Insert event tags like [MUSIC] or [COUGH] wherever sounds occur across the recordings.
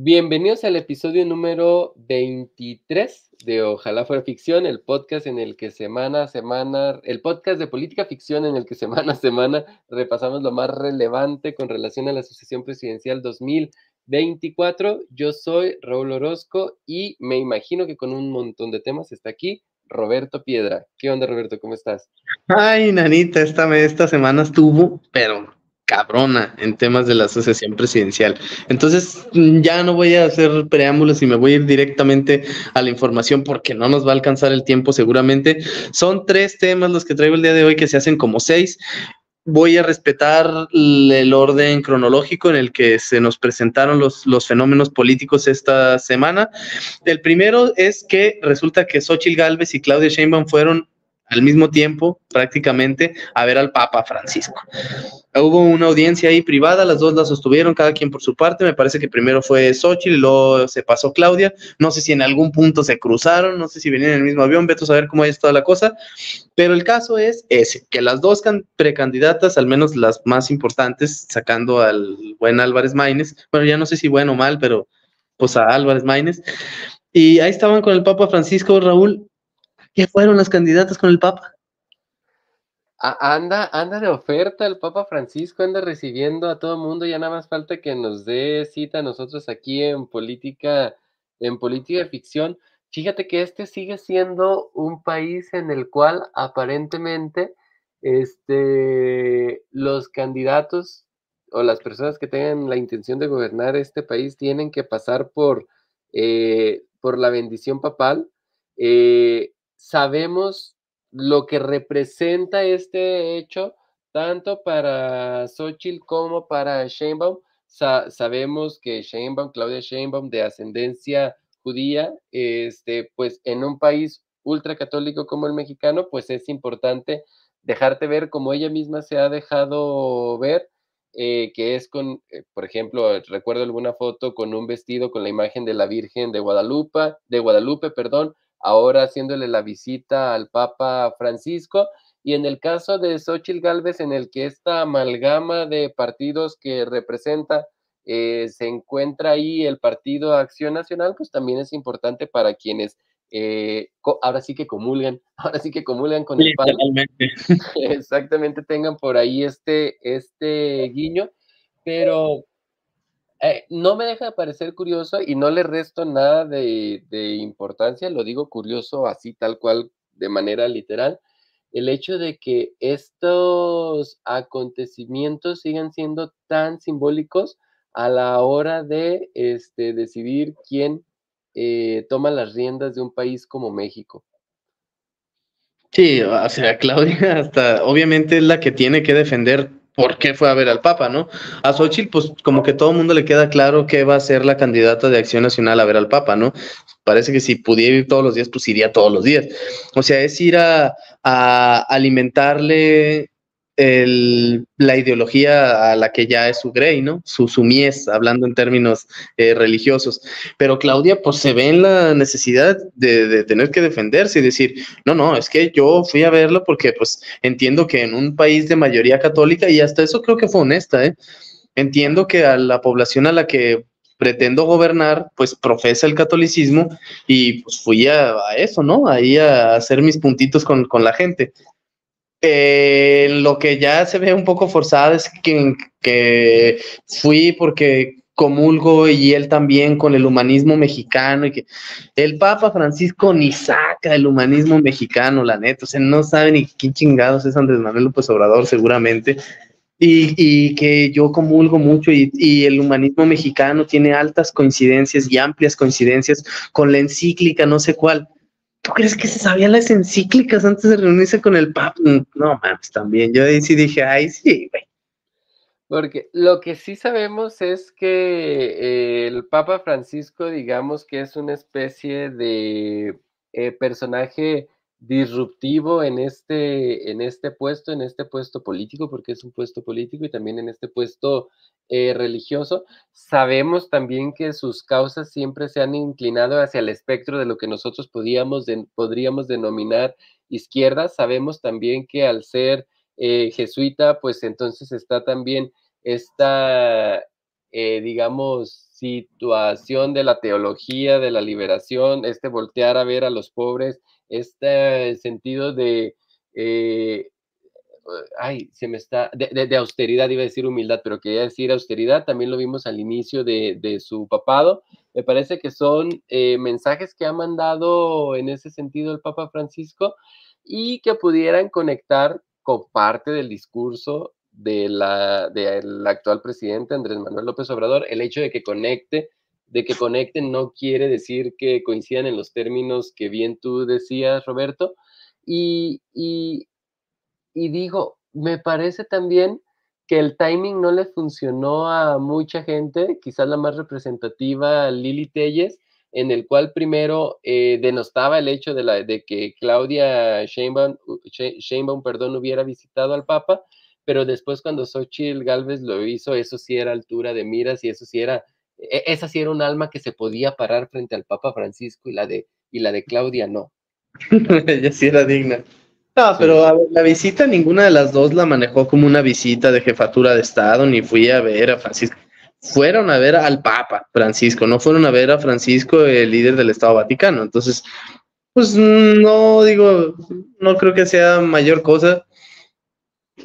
Bienvenidos al episodio número 23 de Ojalá fuera ficción, el podcast en el que semana a semana, el podcast de política ficción en el que [LAUGHS] semana a semana repasamos lo más relevante con relación a la sucesión presidencial 2024. Yo soy Raúl Orozco y me imagino que con un montón de temas está aquí Roberto Piedra. ¿Qué onda, Roberto? ¿Cómo estás? Ay, nanita, esta, esta semana estuvo, pero cabrona en temas de la asociación presidencial. Entonces, ya no voy a hacer preámbulos y me voy a ir directamente a la información porque no nos va a alcanzar el tiempo seguramente. Son tres temas los que traigo el día de hoy que se hacen como seis. Voy a respetar el orden cronológico en el que se nos presentaron los, los fenómenos políticos esta semana. El primero es que resulta que Xochitl Galvez y Claudia Sheinbaum fueron al mismo tiempo, prácticamente, a ver al Papa Francisco. Hubo una audiencia ahí privada, las dos la sostuvieron, cada quien por su parte. Me parece que primero fue Xochitl luego se pasó Claudia. No sé si en algún punto se cruzaron, no sé si venían en el mismo avión, vete a saber cómo es toda la cosa. Pero el caso es ese, que las dos precandidatas, al menos las más importantes, sacando al buen Álvarez Maínez, bueno, ya no sé si bueno o mal, pero pues a Álvarez Maínez. Y ahí estaban con el Papa Francisco Raúl, ¿Qué fueron las candidatas con el Papa? Anda, anda de oferta el Papa Francisco, anda recibiendo a todo mundo, ya nada más falta que nos dé cita a nosotros aquí en política, en política de ficción. Fíjate que este sigue siendo un país en el cual aparentemente este, los candidatos o las personas que tengan la intención de gobernar este país tienen que pasar por, eh, por la bendición papal. Eh, sabemos lo que representa este hecho, tanto para Xochitl como para Sheinbaum. sabemos que Sheinbaum, Claudia Sheinbaum, de ascendencia judía, este, pues en un país ultracatólico como el mexicano, pues es importante dejarte ver como ella misma se ha dejado ver, eh, que es con, eh, por ejemplo, recuerdo alguna foto con un vestido con la imagen de la Virgen de Guadalupe, de Guadalupe, perdón, ahora haciéndole la visita al Papa Francisco. Y en el caso de Xochitl Galvez, en el que esta amalgama de partidos que representa eh, se encuentra ahí el Partido Acción Nacional, pues también es importante para quienes eh, ahora sí que comulgan, [LAUGHS] ahora sí que comulgan con el Padre. [LAUGHS] Exactamente, tengan por ahí este, este guiño, pero eh, no me deja de parecer curioso y no le resto nada de, importancia, lo digo curioso así tal cual, de manera literal, el hecho de que estos acontecimientos sigan siendo tan simbólicos a la hora de este, decidir quién eh, toma las riendas de un país como México. Sí, o sea, Claudia hasta obviamente es la que tiene que defender por qué fue a ver al Papa, ¿no? A Xochitl, pues como que todo el mundo le queda claro que va a ser la candidata de Acción Nacional a ver al Papa, ¿no? Parece que si pudiera ir todos los días, pues iría todos los días. O sea, es ir a, a alimentarle la ideología a la que ya es su Grey, ¿no? Su, hablando en términos eh, religiosos. Pero Claudia, pues se ve en la necesidad de, tener que defenderse y decir, no, no, es que yo fui a verlo porque pues entiendo que en un país de mayoría católica, y hasta eso creo que fue honesta, ¿eh? Entiendo que a la población a la que pretendo gobernar, pues profesa el catolicismo y pues fui a, eso, ¿no? Ahí a hacer mis puntitos con, con la gente. Eh, lo que ya se ve un poco forzado es que, que fui porque comulgo y él también con el humanismo mexicano y que el Papa Francisco ni saca el humanismo mexicano, la neta, o sea, no sabe ni quién chingados es Andrés Manuel López Obrador seguramente. Y, y que yo comulgo mucho y, y, el humanismo mexicano tiene altas coincidencias y amplias coincidencias con la encíclica, no sé cuál. ¿Tú crees que se sabían las encíclicas antes de reunirse con el Papa? No mames, también. Yo sí dije, ay, sí, güey. Porque lo que sí sabemos es que el Papa Francisco, digamos que es una especie de eh, personaje disruptivo en este, en este puesto, en este puesto político, porque es un puesto político y también en este puesto eh, religioso. Sabemos también que sus causas siempre se han inclinado hacia el espectro de lo que nosotros podíamos podríamos denominar izquierda. Sabemos también que al ser eh, jesuita, pues entonces está también esta, eh, digamos, situación de la teología, de la liberación, este voltear a ver a los pobres este sentido de, eh, ay, se me está, de, austeridad, iba a decir humildad, pero quería decir austeridad, también lo vimos al inicio de, su papado. Me parece que son eh, mensajes que ha mandado en ese sentido el Papa Francisco y que pudieran conectar con parte del discurso de la, del actual presidente Andrés Manuel López Obrador, el hecho de que conecte de que conecten no quiere decir que coincidan en los términos que bien tú decías, Roberto. Y, y, digo, me parece también que el timing no le funcionó a mucha gente, quizás la más representativa, Lili Telles, en el cual primero eh, denostaba el hecho de, la, de que Claudia Sheinbaum, Sheinbaum perdón, hubiera visitado al Papa, pero después cuando Xochitl Galvez lo hizo, eso sí era altura de miras y eso sí era e-, esa sí era un alma que se podía parar frente al Papa Francisco y la de, y la de Claudia no. [LAUGHS] Ella sí era digna. No, pero la visita ninguna de las dos la manejó como una visita de jefatura de Estado, ni fui a ver a Francisco. Fueron a ver al Papa Francisco, no fueron a ver a Francisco, el líder del Estado Vaticano. Entonces, pues no digo, no creo que sea mayor cosa.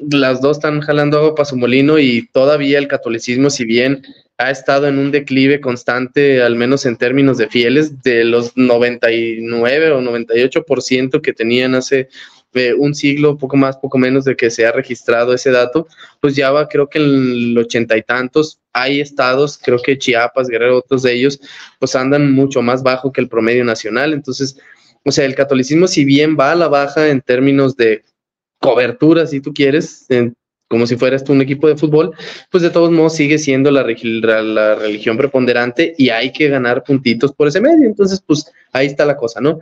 Las dos están jalando agua para su molino y todavía el catolicismo, si bien ha estado en un declive constante, al menos en términos de fieles, de los 99 o 98% que tenían hace eh, un siglo, poco más, poco menos de que se ha registrado ese dato, pues ya va, creo que en el ochenta y tantos, hay estados, creo que Chiapas, Guerrero, otros de ellos, pues andan mucho más bajo que el promedio nacional. Entonces, o sea, el catolicismo, si bien va a la baja en términos de cobertura, si tú quieres, como si fueras tú un equipo de fútbol, pues de todos modos sigue siendo la, la, religión preponderante y hay que ganar puntitos por ese medio. Entonces, pues ahí está la cosa, ¿no?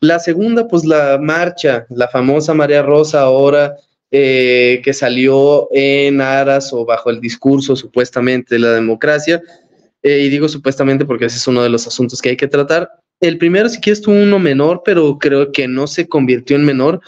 La segunda, pues la marcha, la famosa María Rosa ahora. Eh, que salió en aras o bajo el discurso supuestamente de la democracia, eh, y digo supuestamente porque ese es uno de los asuntos que hay que tratar. El primero, si quieres, tuvo uno menor, pero creo que no se convirtió en menor,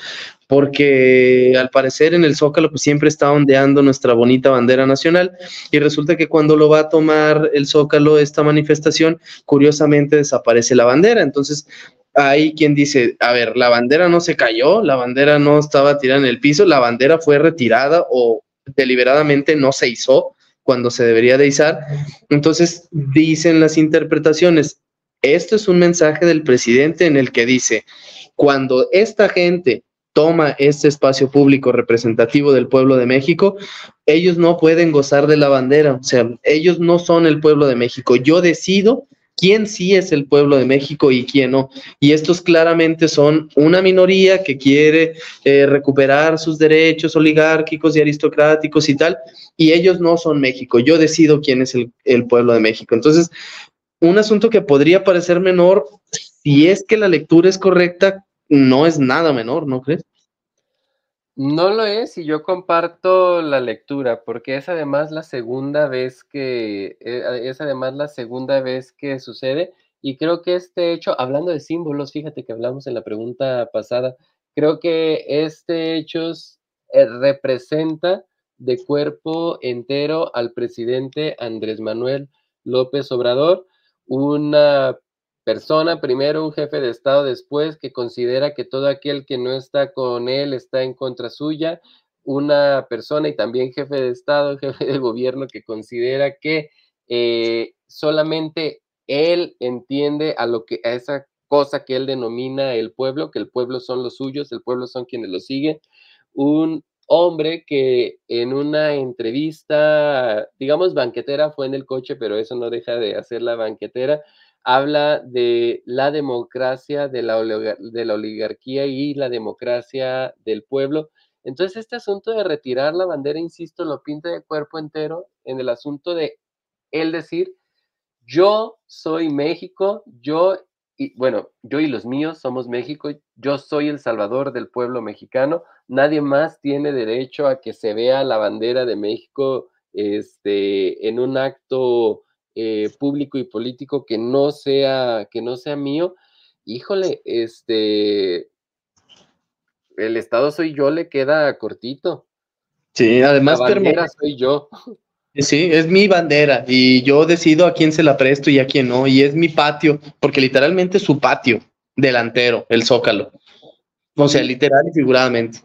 porque al parecer en el Zócalo pues siempre está ondeando nuestra bonita bandera nacional y resulta que cuando lo va a tomar el Zócalo esta manifestación, curiosamente desaparece la bandera. Entonces hay quien dice, a ver, la bandera no se cayó, la bandera no estaba tirada en el piso, la bandera fue retirada o deliberadamente no se izó cuando se debería de izar. Entonces dicen las interpretaciones, esto es un mensaje del presidente en el que dice, cuando esta gente toma este espacio público representativo del pueblo de México, ellos no pueden gozar de la bandera, o sea, ellos no son el pueblo de México. Yo decido quién sí es el pueblo de México y quién no. Y estos claramente son una minoría que quiere eh, recuperar sus derechos oligárquicos y aristocráticos y tal, y ellos no son México. Yo decido quién es el, el pueblo de México. Entonces, un asunto que podría parecer menor, si es que la lectura es correcta, no es nada menor, ¿no crees? No lo es y yo comparto la lectura porque es además la segunda vez que eh, es además la segunda vez que sucede y creo que este hecho, hablando de símbolos, fíjate que hablamos en la pregunta pasada, creo que este hecho eh, representa de cuerpo entero al presidente Andrés Manuel López Obrador, una persona, primero un jefe de Estado, después que considera que todo aquel que no está con él está en contra suya, una persona y también jefe de Estado, [LAUGHS] jefe de gobierno que considera que eh, solamente él entiende a lo que a esa cosa que él denomina el pueblo, que el pueblo son los suyos, el pueblo son quienes lo siguen, un hombre que en una entrevista, digamos banquetera, fue en el coche, pero eso no deja de hacer la banquetera, habla de la democracia, de la, oligarquía y la democracia del pueblo. Entonces, este asunto de retirar la bandera, insisto, lo pinta de cuerpo entero en el asunto de él decir, yo soy México, yo y bueno, yo y los míos somos México, yo soy el salvador del pueblo mexicano, nadie más tiene derecho a que se vea la bandera de México este, en un acto eh, público y político que no sea, que no sea mío. Híjole, este, el Estado soy yo le queda cortito. Sí, además la bandera soy yo. Sí, es mi bandera y yo decido a quién se la presto y a quién no. Y es mi patio, porque literalmente es su patio delantero, el zócalo. O sea, literal y figuradamente.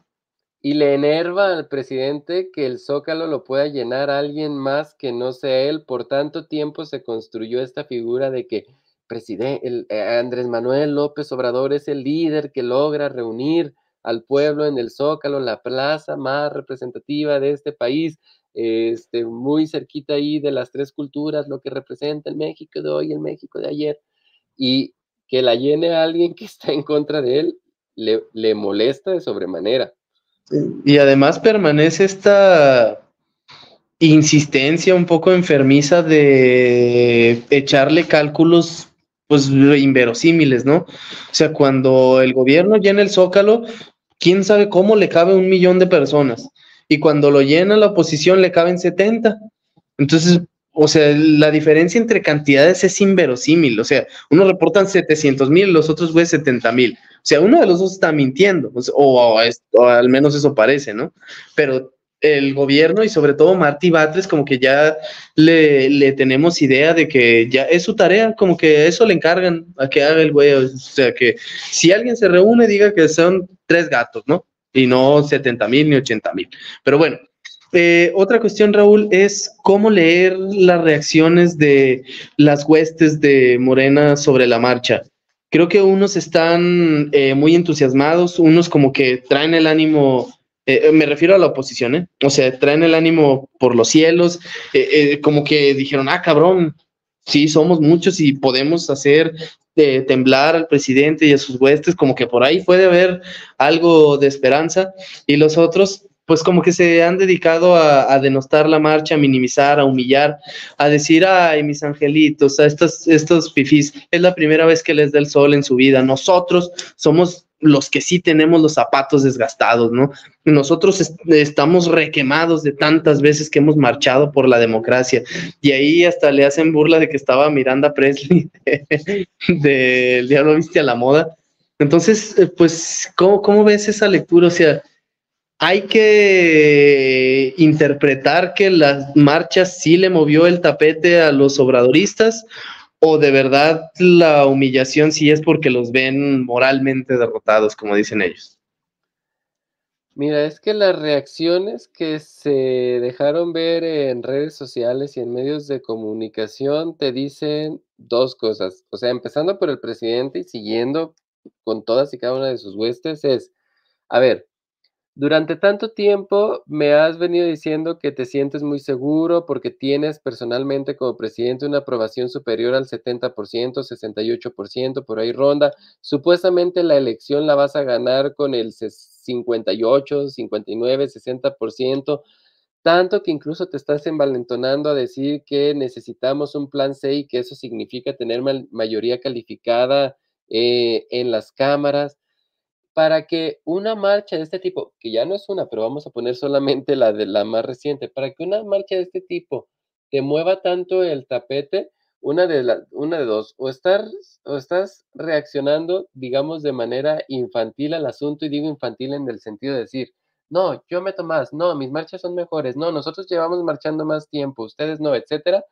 Y le enerva al presidente que el zócalo lo pueda llenar alguien más que no sea él. Por tanto tiempo se construyó esta figura de que presidente, eh, Andrés Manuel López Obrador es el líder que logra reunir al pueblo en el zócalo, la plaza más representativa de este país este, muy cerquita ahí de las tres culturas, lo que representa el México de hoy, el México de ayer, y que la llene a alguien que está en contra de él, le, le molesta de sobremanera. Y además permanece esta insistencia un poco enfermiza de echarle cálculos pues inverosímiles, ¿no? O sea, cuando el gobierno llena el zócalo, quién sabe cómo le cabe un millón de personas y cuando lo llena la oposición le caben 70. Entonces, o sea, la diferencia entre cantidades es inverosímil. O sea, unos reportan 700 mil, los otros güeyes 70 mil. O sea, uno de los dos está mintiendo, o, al menos eso parece, ¿no? Pero el gobierno y sobre todo Martí Batres como que ya le, le, tenemos idea de que ya es su tarea, como que eso le encargan a que haga el güey, o sea que si alguien se reúne diga que son tres gatos, ¿no? y no 70 mil ni 80 mil. Pero bueno, eh, otra cuestión, Raúl, es cómo leer las reacciones de las huestes de Morena sobre la marcha. Creo que unos están eh, muy entusiasmados, unos como que traen el ánimo, eh, me refiero a la oposición, o sea, traen el ánimo por los cielos, como que dijeron, ah, cabrón, sí, somos muchos y podemos hacer temblar al presidente y a sus huestes, como que por ahí puede haber algo de esperanza, y los otros, pues como que se han dedicado a, denostar la marcha, a minimizar, a humillar, a decir, ay, mis angelitos, a estos, estos fifís, es la primera vez que les da el sol en su vida, nosotros somos los que sí tenemos los zapatos desgastados, ¿no? Nosotros estamos requemados de tantas veces que hemos marchado por la democracia y ahí hasta le hacen burla de que estaba Miranda Presley [LAUGHS] del Diablo Viste a la Moda. Entonces, eh, pues, ¿cómo, ¿cómo ves esa lectura? O sea, hay que interpretar que las marchas sí le movió el tapete a los obradoristas o de verdad la humillación sí es porque los ven moralmente derrotados, como dicen ellos? Mira, es que las reacciones que se dejaron ver en redes sociales y en medios de comunicación te dicen dos cosas. O sea, empezando por el presidente y siguiendo con todas y cada una de sus huestes, es, a ver, durante tanto tiempo me has venido diciendo que te sientes muy seguro porque tienes personalmente como presidente una aprobación superior al 70%, 68%, por ahí ronda. Supuestamente la elección la vas a ganar con el 58, 59, 60%, tanto que incluso te estás envalentonando a decir que necesitamos un plan C y que eso significa tener mayoría calificada eh, en las cámaras para que una marcha de este tipo, que ya no es una, pero vamos a poner solamente la de la más reciente, para que una marcha de este tipo te mueva tanto el tapete, una de, la, una de dos, o, estás, o estás reaccionando, digamos, de manera infantil al asunto, y digo infantil en el sentido de decir, no, yo meto más, no, mis marchas son mejores, no, nosotros llevamos marchando más tiempo, ustedes no, etcétera,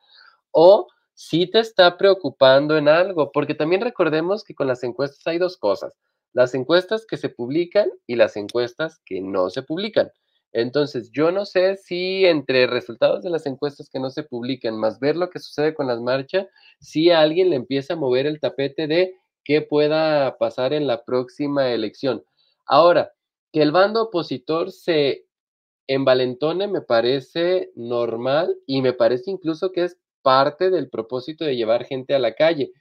o si te está preocupando en algo, porque también recordemos que con las encuestas hay dos cosas las encuestas que se publican y las encuestas que no se publican. Entonces, yo no sé si entre resultados de las encuestas que no se publican, más ver lo que sucede con las marchas, si alguien le empieza a mover el tapete de qué pueda pasar en la próxima elección. Ahora, que el bando opositor se envalentone me parece normal y me parece incluso que es parte del propósito de llevar gente a la calle.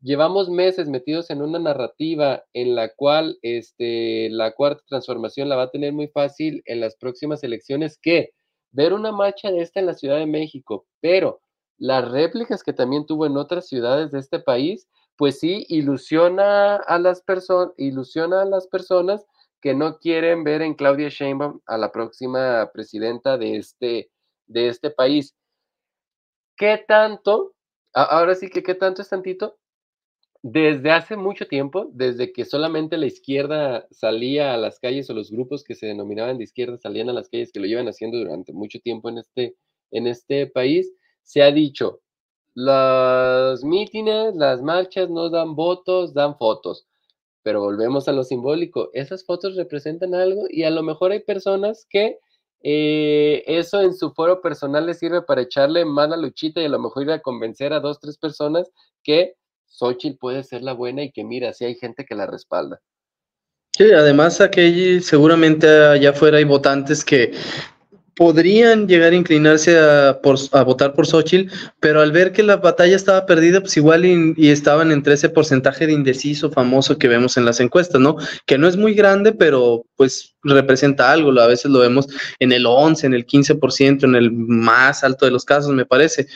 Llevamos meses metidos en una narrativa en la cual este, la cuarta transformación la va a tener muy fácil en las próximas elecciones que ver una marcha de esta en la Ciudad de México, pero las réplicas que también tuvo en otras ciudades de este país, pues sí, ilusiona a las personas, ilusiona a las personas que no quieren ver en Claudia Sheinbaum a la próxima presidenta de este, de este país. ¿Qué tanto? Ahora sí que qué tanto es tantito. Desde hace mucho tiempo, desde que solamente la izquierda salía a las calles o los grupos que se denominaban de izquierda salían a las calles, que lo llevan haciendo durante mucho tiempo en este, en este país, se ha dicho, los mítines, las marchas no dan votos, dan fotos. Pero volvemos a lo simbólico. Esas fotos representan algo y a lo mejor hay personas que eh, eso en su foro personal les sirve para echarle mala luchita y a lo mejor ir a convencer a dos, tres personas que Xochitl puede ser la buena y que mira, si hay gente que la respalda. Sí, además aquí seguramente allá afuera hay votantes que podrían llegar a inclinarse a, por, a votar por Xochitl, pero al ver que la batalla estaba perdida, pues igual y, estaban entre ese porcentaje de indeciso famoso que vemos en las encuestas, ¿no? Que no es muy grande, pero pues representa algo, a veces lo vemos en el 11, en el 15%, en el más alto de los casos, me parece.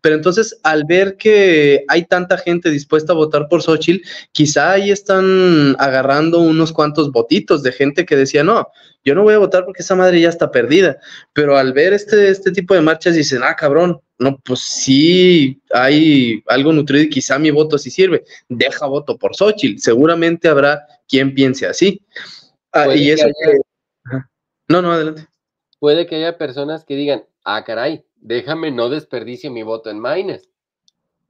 Pero entonces, al ver que hay tanta gente dispuesta a votar por Xochitl, quizá ahí están agarrando unos cuantos votitos de gente que decía, no, yo no voy a votar porque esa madre ya está perdida. Pero al ver este, este tipo de marchas dicen, ah, cabrón, no, pues sí hay algo nutrido y quizá mi voto sí sirve. Deja voto por Xochitl. Seguramente habrá quien piense así. Ah, y eso No, no, adelante. Puede que haya personas que digan, ah, caray, déjame no desperdicie mi voto en Maynes.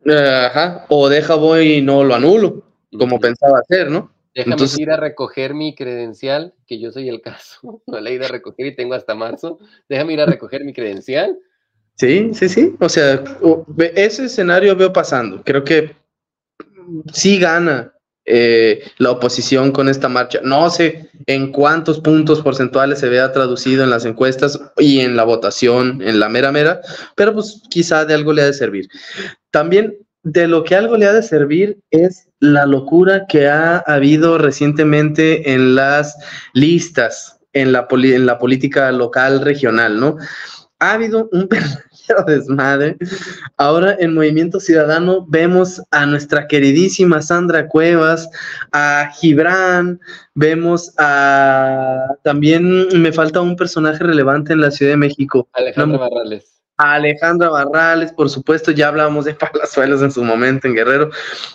Ajá, o deja voy y no lo anulo, como pensaba hacer, ¿no? Déjame ir a recoger mi credencial, que yo soy el caso. [LAUGHS] No la he ido a recoger y tengo hasta marzo. Déjame ir a recoger mi credencial. Sí, sí, sí. O sea, ese escenario veo pasando. Creo que sí gana eh, la oposición con esta marcha. No sé en cuántos puntos porcentuales se vea traducido en las encuestas y en la votación, en la mera mera, pero pues quizá de algo le ha de servir. También de lo que algo le ha de servir es la locura que ha habido recientemente en las listas, en la, en la política local, regional, ¿no? Ha habido un [LAUGHS] verdadero desmadre. Ahora en Movimiento Ciudadano vemos a nuestra queridísima Sandra Cuevas, a Gibran, vemos a... También me falta un personaje relevante en la Ciudad de México. Alejandro Barrales. Alejandra Barrales, por supuesto, ya hablábamos de [LAUGHS] Palazuelos en su momento en Guerrero.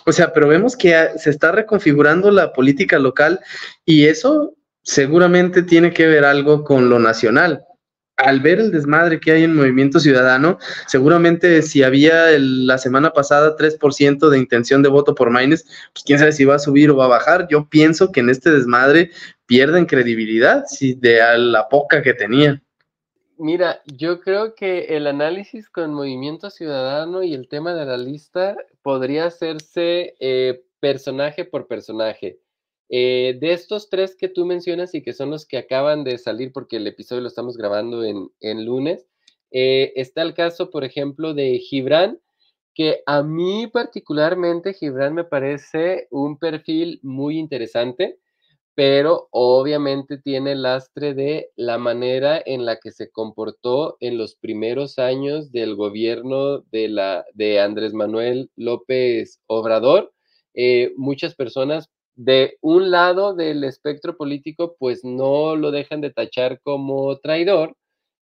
O sea, pero vemos que se está reconfigurando la política local y eso seguramente tiene que ver algo con lo nacional. Al ver el desmadre que hay en Movimiento Ciudadano, seguramente si había la semana pasada 3% de intención de voto por Maines, pues quién sabe si va a subir o va a bajar. Yo pienso que en este desmadre pierden credibilidad si de la poca que tenían. Mira, yo creo que el análisis con Movimiento Ciudadano y el tema de la lista podría hacerse eh, personaje por personaje. Eh, de estos tres que tú mencionas y que son los que acaban de salir porque el episodio lo estamos grabando en, lunes, eh, está el caso, por ejemplo, de Gibran, que a mí particularmente Gibran me parece un perfil muy interesante pero obviamente tiene lastre de la manera en la que se comportó en los primeros años del gobierno de, la, de Andrés Manuel López Obrador. Eh, muchas personas de un lado del espectro político pues no lo dejan de tachar como traidor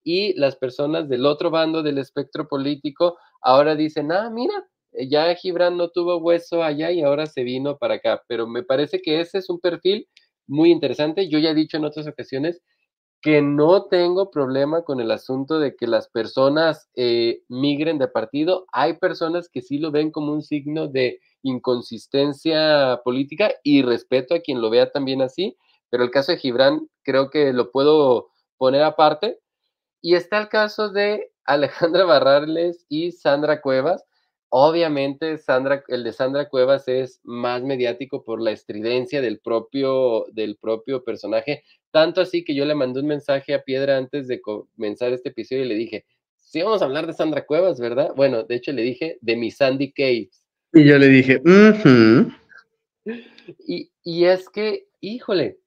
y las personas del otro bando del espectro político ahora dicen, ah, mira, ya Gibran no tuvo hueso allá y ahora se vino para acá, pero me parece que ese es un perfil muy interesante. Yo ya he dicho en otras ocasiones que no tengo problema con el asunto de que las personas eh, migren de partido. Hay personas que sí lo ven como un signo de inconsistencia política y respeto a quien lo vea también así, pero el caso de Gibran creo que lo puedo poner aparte. Y está el caso de Alejandra Barrales y Sandra Cuevas, Obviamente, Sandra, el de Sandra Cuevas es más mediático por la estridencia del propio, del propio personaje, tanto así que yo le mandé un mensaje a Piedra antes de comenzar este episodio y le dije, sí vamos a hablar de Sandra Cuevas, ¿verdad? Bueno, de hecho le dije de mi Sandy Caves. Y yo le dije, y, y es que, híjole,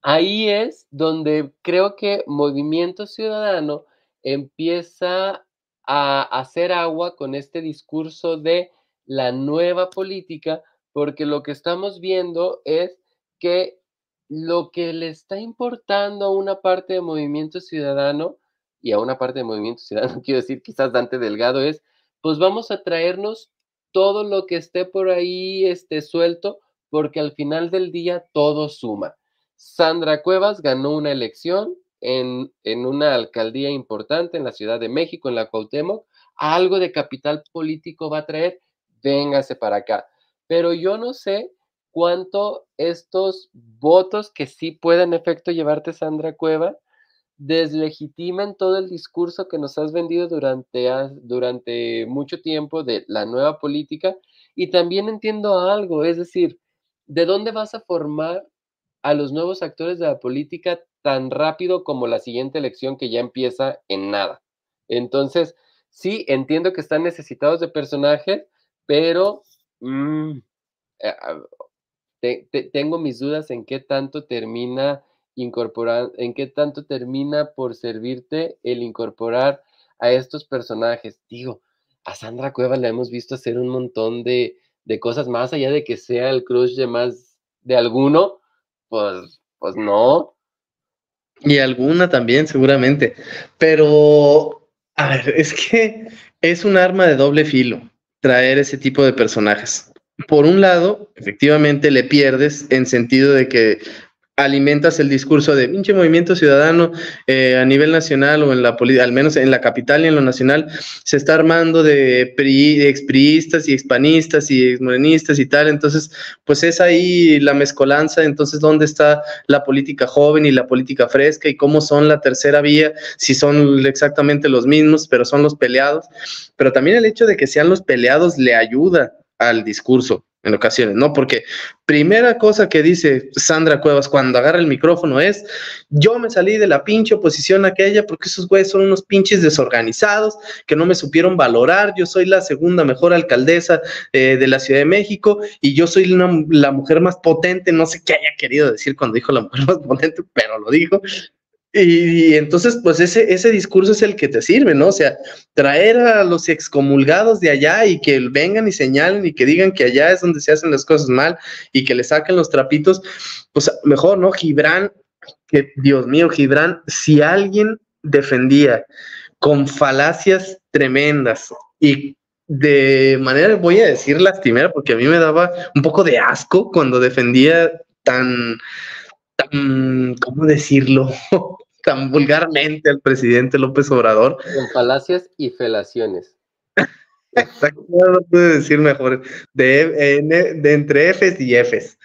ahí es donde creo que Movimiento Ciudadano empieza a hacer agua con este discurso de la nueva política, porque lo que estamos viendo es que lo que le está importando a una parte de Movimiento Ciudadano y a una parte de Movimiento Ciudadano, [LAUGHS] quiero decir, quizás Dante Delgado es, pues vamos a traernos todo lo que esté por ahí este, suelto, porque al final del día todo suma. Sandra Cuevas ganó una elección en, en una alcaldía importante en la Ciudad de México, en la Cuauhtémoc, algo de capital político va a traer, véngase para acá. Pero yo no sé cuánto estos votos que sí pueden en efecto llevarte Sandra Cueva deslegitiman todo el discurso que nos has vendido durante, durante mucho tiempo de la nueva política. Y también entiendo algo, es decir, ¿de dónde vas a formar a los nuevos actores de la política tan rápido como la siguiente elección que ya empieza en nada? Entonces, sí, entiendo que están necesitados de personajes, pero mm, eh, tengo mis dudas en qué tanto termina incorporar, en qué tanto termina por servirte el incorporar a estos personajes. Digo, a Sandra Cuevas le hemos visto hacer un montón de, de cosas más allá de que sea el crush de más de alguno, pues, pues no. Y alguna también, seguramente. Pero, a ver, es que es un arma de doble filo traer ese tipo de personajes. Por un lado, efectivamente le pierdes en sentido de que alimentas el discurso de pinche movimiento ciudadano eh, a nivel nacional o en la al menos en la capital y en lo nacional, se está armando de, pri, expriistas y expanistas y exmorenistas y tal. Entonces, pues es ahí la mezcolanza. Entonces, ¿dónde está la política joven y la política fresca y cómo son la tercera vía? Si son exactamente los mismos, pero son los peleados. Pero también el hecho de que sean los peleados le ayuda al discurso en ocasiones, ¿no? Porque primera cosa que dice Sandra Cuevas cuando agarra el micrófono es, yo me salí de la pinche oposición aquella porque esos güeyes son unos pinches desorganizados que no me supieron valorar, yo soy la segunda mejor alcaldesa eh, de la Ciudad de México y yo soy la mujer más potente, no sé qué haya querido decir cuando dijo la mujer [LAUGHS] más potente, pero lo dijo, y, entonces, pues ese, ese discurso es el que te sirve, ¿no? O sea, traer a los excomulgados de allá y que vengan y señalen y que digan que allá es donde se hacen las cosas mal y que le saquen los trapitos, pues mejor, ¿no? Gibran, que Dios mío, Gibran, si alguien defendía con falacias tremendas y de manera, voy a decir lastimera, porque a mí me daba un poco de asco cuando defendía tan tan, ¿cómo decirlo? [LAUGHS] tan vulgarmente al presidente López Obrador. Con falacias y felaciones. Exacto, no puedo decir mejor. De, de, entre Fs y Fs.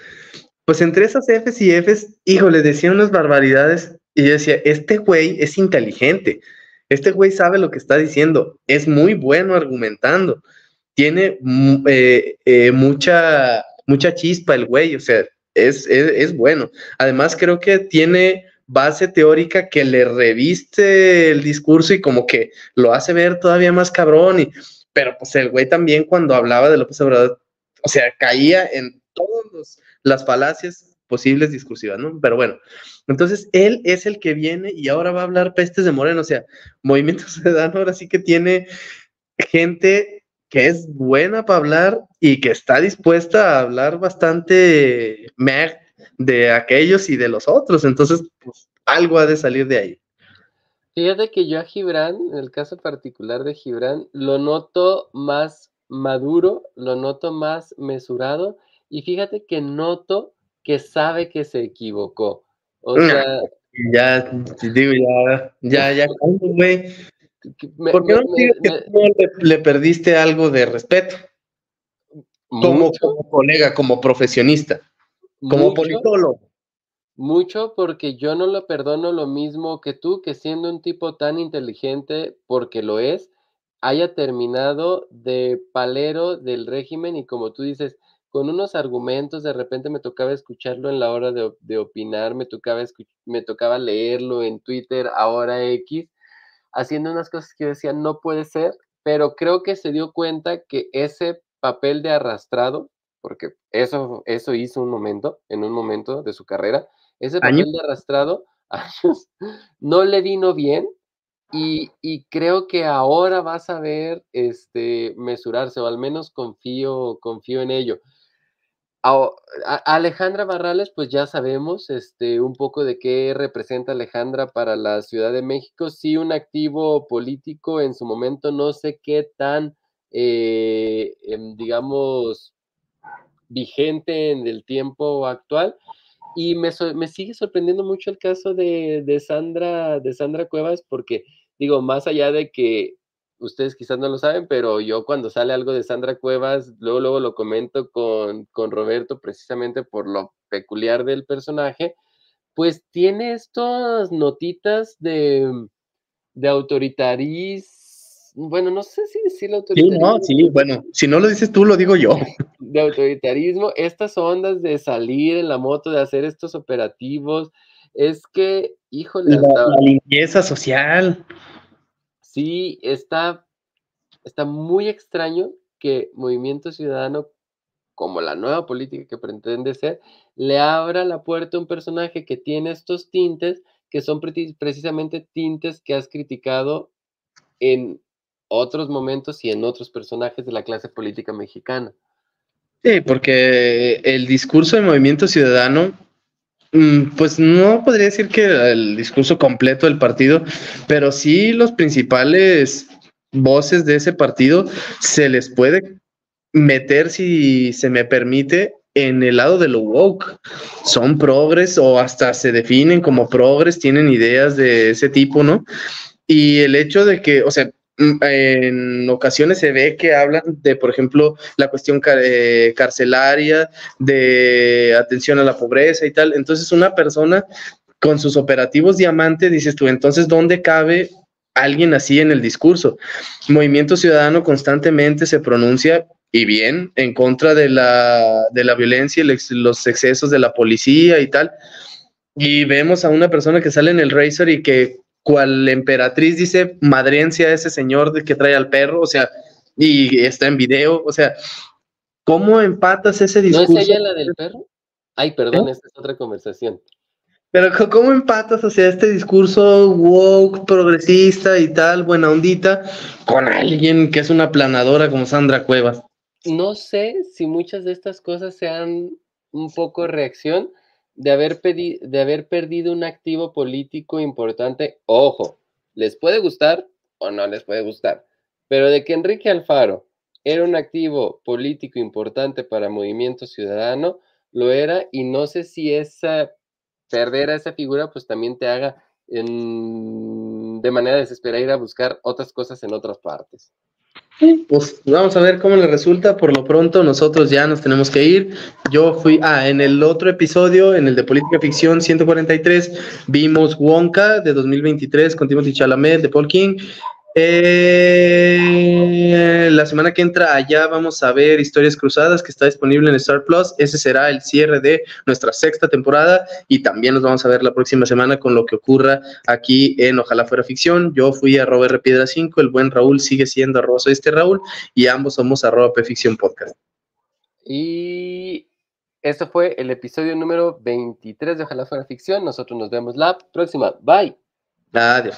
Pues entre esas Fs y Fs, híjole, decía unas barbaridades y yo decía, este güey es inteligente, este güey sabe lo que está diciendo, es muy bueno argumentando, tiene mm, eh, eh, mucha, mucha chispa el güey, o sea, es, bueno. Además, creo que tiene base teórica que le reviste el discurso y como que lo hace ver todavía más cabrón. Y, pero pues el güey también cuando hablaba de López Obrador, o sea, caía en todas las falacias posibles discursivas, ¿no? Pero bueno, entonces él es el que viene y ahora va a hablar pestes de Moreno, o sea, Movimiento Ciudadano [LAUGHS] ahora sí que tiene gente que es buena para hablar y que está dispuesta a hablar bastante de aquellos y de los otros. Entonces, pues, algo ha de salir de ahí. Fíjate que yo a Gibran, en el caso particular de Gibran, lo noto más maduro, lo noto más mesurado y fíjate que noto que sabe que se equivocó. O sea, ya, digo, ya, ya, ya, güey. ¿Por qué no que le, perdiste algo de respeto? Como, colega, como profesionista, como politólogo. Mucho porque yo no lo perdono lo mismo que tú, que siendo un tipo tan inteligente, porque lo es, haya terminado de palero del régimen y como tú dices, con unos argumentos, de repente me tocaba escucharlo en la hora de, de opinar, me tocaba, me tocaba leerlo en Twitter, ahora X, haciendo unas cosas que yo decía, no puede ser, pero creo que se dio cuenta que ese papel de arrastrado, porque eso, eso hizo un momento, en un momento de su carrera, ese papel de arrastrado [LAUGHS] no le vino bien y, creo que ahora vas a ver este, mesurarse, o al menos confío, confío en ello. Alejandra Barrales, pues ya sabemos este, un poco de qué representa Alejandra para la Ciudad de México. Sí, un activo político en su momento, no sé qué tan, eh, em, digamos, vigente en el tiempo actual. Y me, me, sigue sorprendiendo mucho el caso de, de, Sandra, de Sandra Cuevas, porque digo, más allá de que ustedes quizás no lo saben, pero yo cuando sale algo de Sandra Cuevas, luego, luego lo comento con, con Roberto precisamente por lo peculiar del personaje, pues tiene estas notitas de, de autoritarismo, bueno, no sé si decirlo autoritarismo. Sí, no, sí, bueno, si no lo dices tú, lo digo yo. [LAUGHS] De autoritarismo, estas ondas de salir en la moto, de hacer estos operativos, es que, híjole, la limpieza social. Sí, está, está muy extraño que Movimiento Ciudadano, como la nueva política que pretende ser, le abra la puerta a un personaje que tiene estos tintes, que son precisamente tintes que has criticado en otros momentos y en otros personajes de la clase política mexicana. Sí, porque el discurso de Movimiento Ciudadano pues no podría decir que el discurso completo del partido, pero sí los principales voces de ese partido se les puede meter, si se me permite, en el lado de lo woke. Son progres o hasta se definen como progres, tienen ideas de ese tipo, ¿no? Y el hecho de que, o sea, Mm, en ocasiones se ve que hablan de, por ejemplo, la cuestión eh, carcelaria, de atención a la pobreza y tal. Entonces, una persona con sus operativos diamante, dices tú, entonces, ¿dónde cabe alguien así en el discurso? Movimiento Ciudadano constantemente se pronuncia y bien en contra de la, de la violencia y los excesos de la policía y tal. Y vemos a una persona que sale en el Racer y que cual emperatriz dice madrencia a ese señor de que trae al perro, o sea, y está en video, o sea, ¿cómo empatas ese discurso? ¿No es ella la del perro? Ay, perdón, ¿Eh? esta es otra conversación. Pero ¿cómo empatas, sea, este discurso woke, progresista y tal, buena ondita, con alguien que es una planadora como Sandra Cuevas? No sé si muchas de estas cosas sean un poco reacción, de haber, de haber perdido un activo político importante, ojo, les puede gustar o no les puede gustar, pero de que Enrique Alfaro era un activo político importante para Movimiento Ciudadano, lo era, y no sé si esa perder a esa figura, pues también te haga de manera desesperada ir a buscar otras cosas en otras partes. Pues vamos a ver cómo le resulta. Por lo pronto, nosotros ya nos tenemos que ir. Yo fui, ah, en el otro episodio, en el de Política Ficción 143, vimos Wonka de 2023 con Timothy Chalamet de Paul King. Eh, la semana que entra allá vamos a ver Historias Cruzadas que está disponible en Star Plus. Ese será el cierre de nuestra sexta temporada y también nos vamos a ver la próxima semana con lo que ocurra aquí en Ojalá Fuera Ficción. Yo fui a Robert Piedra 5, el buen Raúl sigue siendo arroba soy este Raúl y ambos somos arroba Ficción Podcast. Y esto fue el episodio número 23 de Ojalá Fuera Ficción. Nosotros nos vemos la próxima. Bye. Adiós.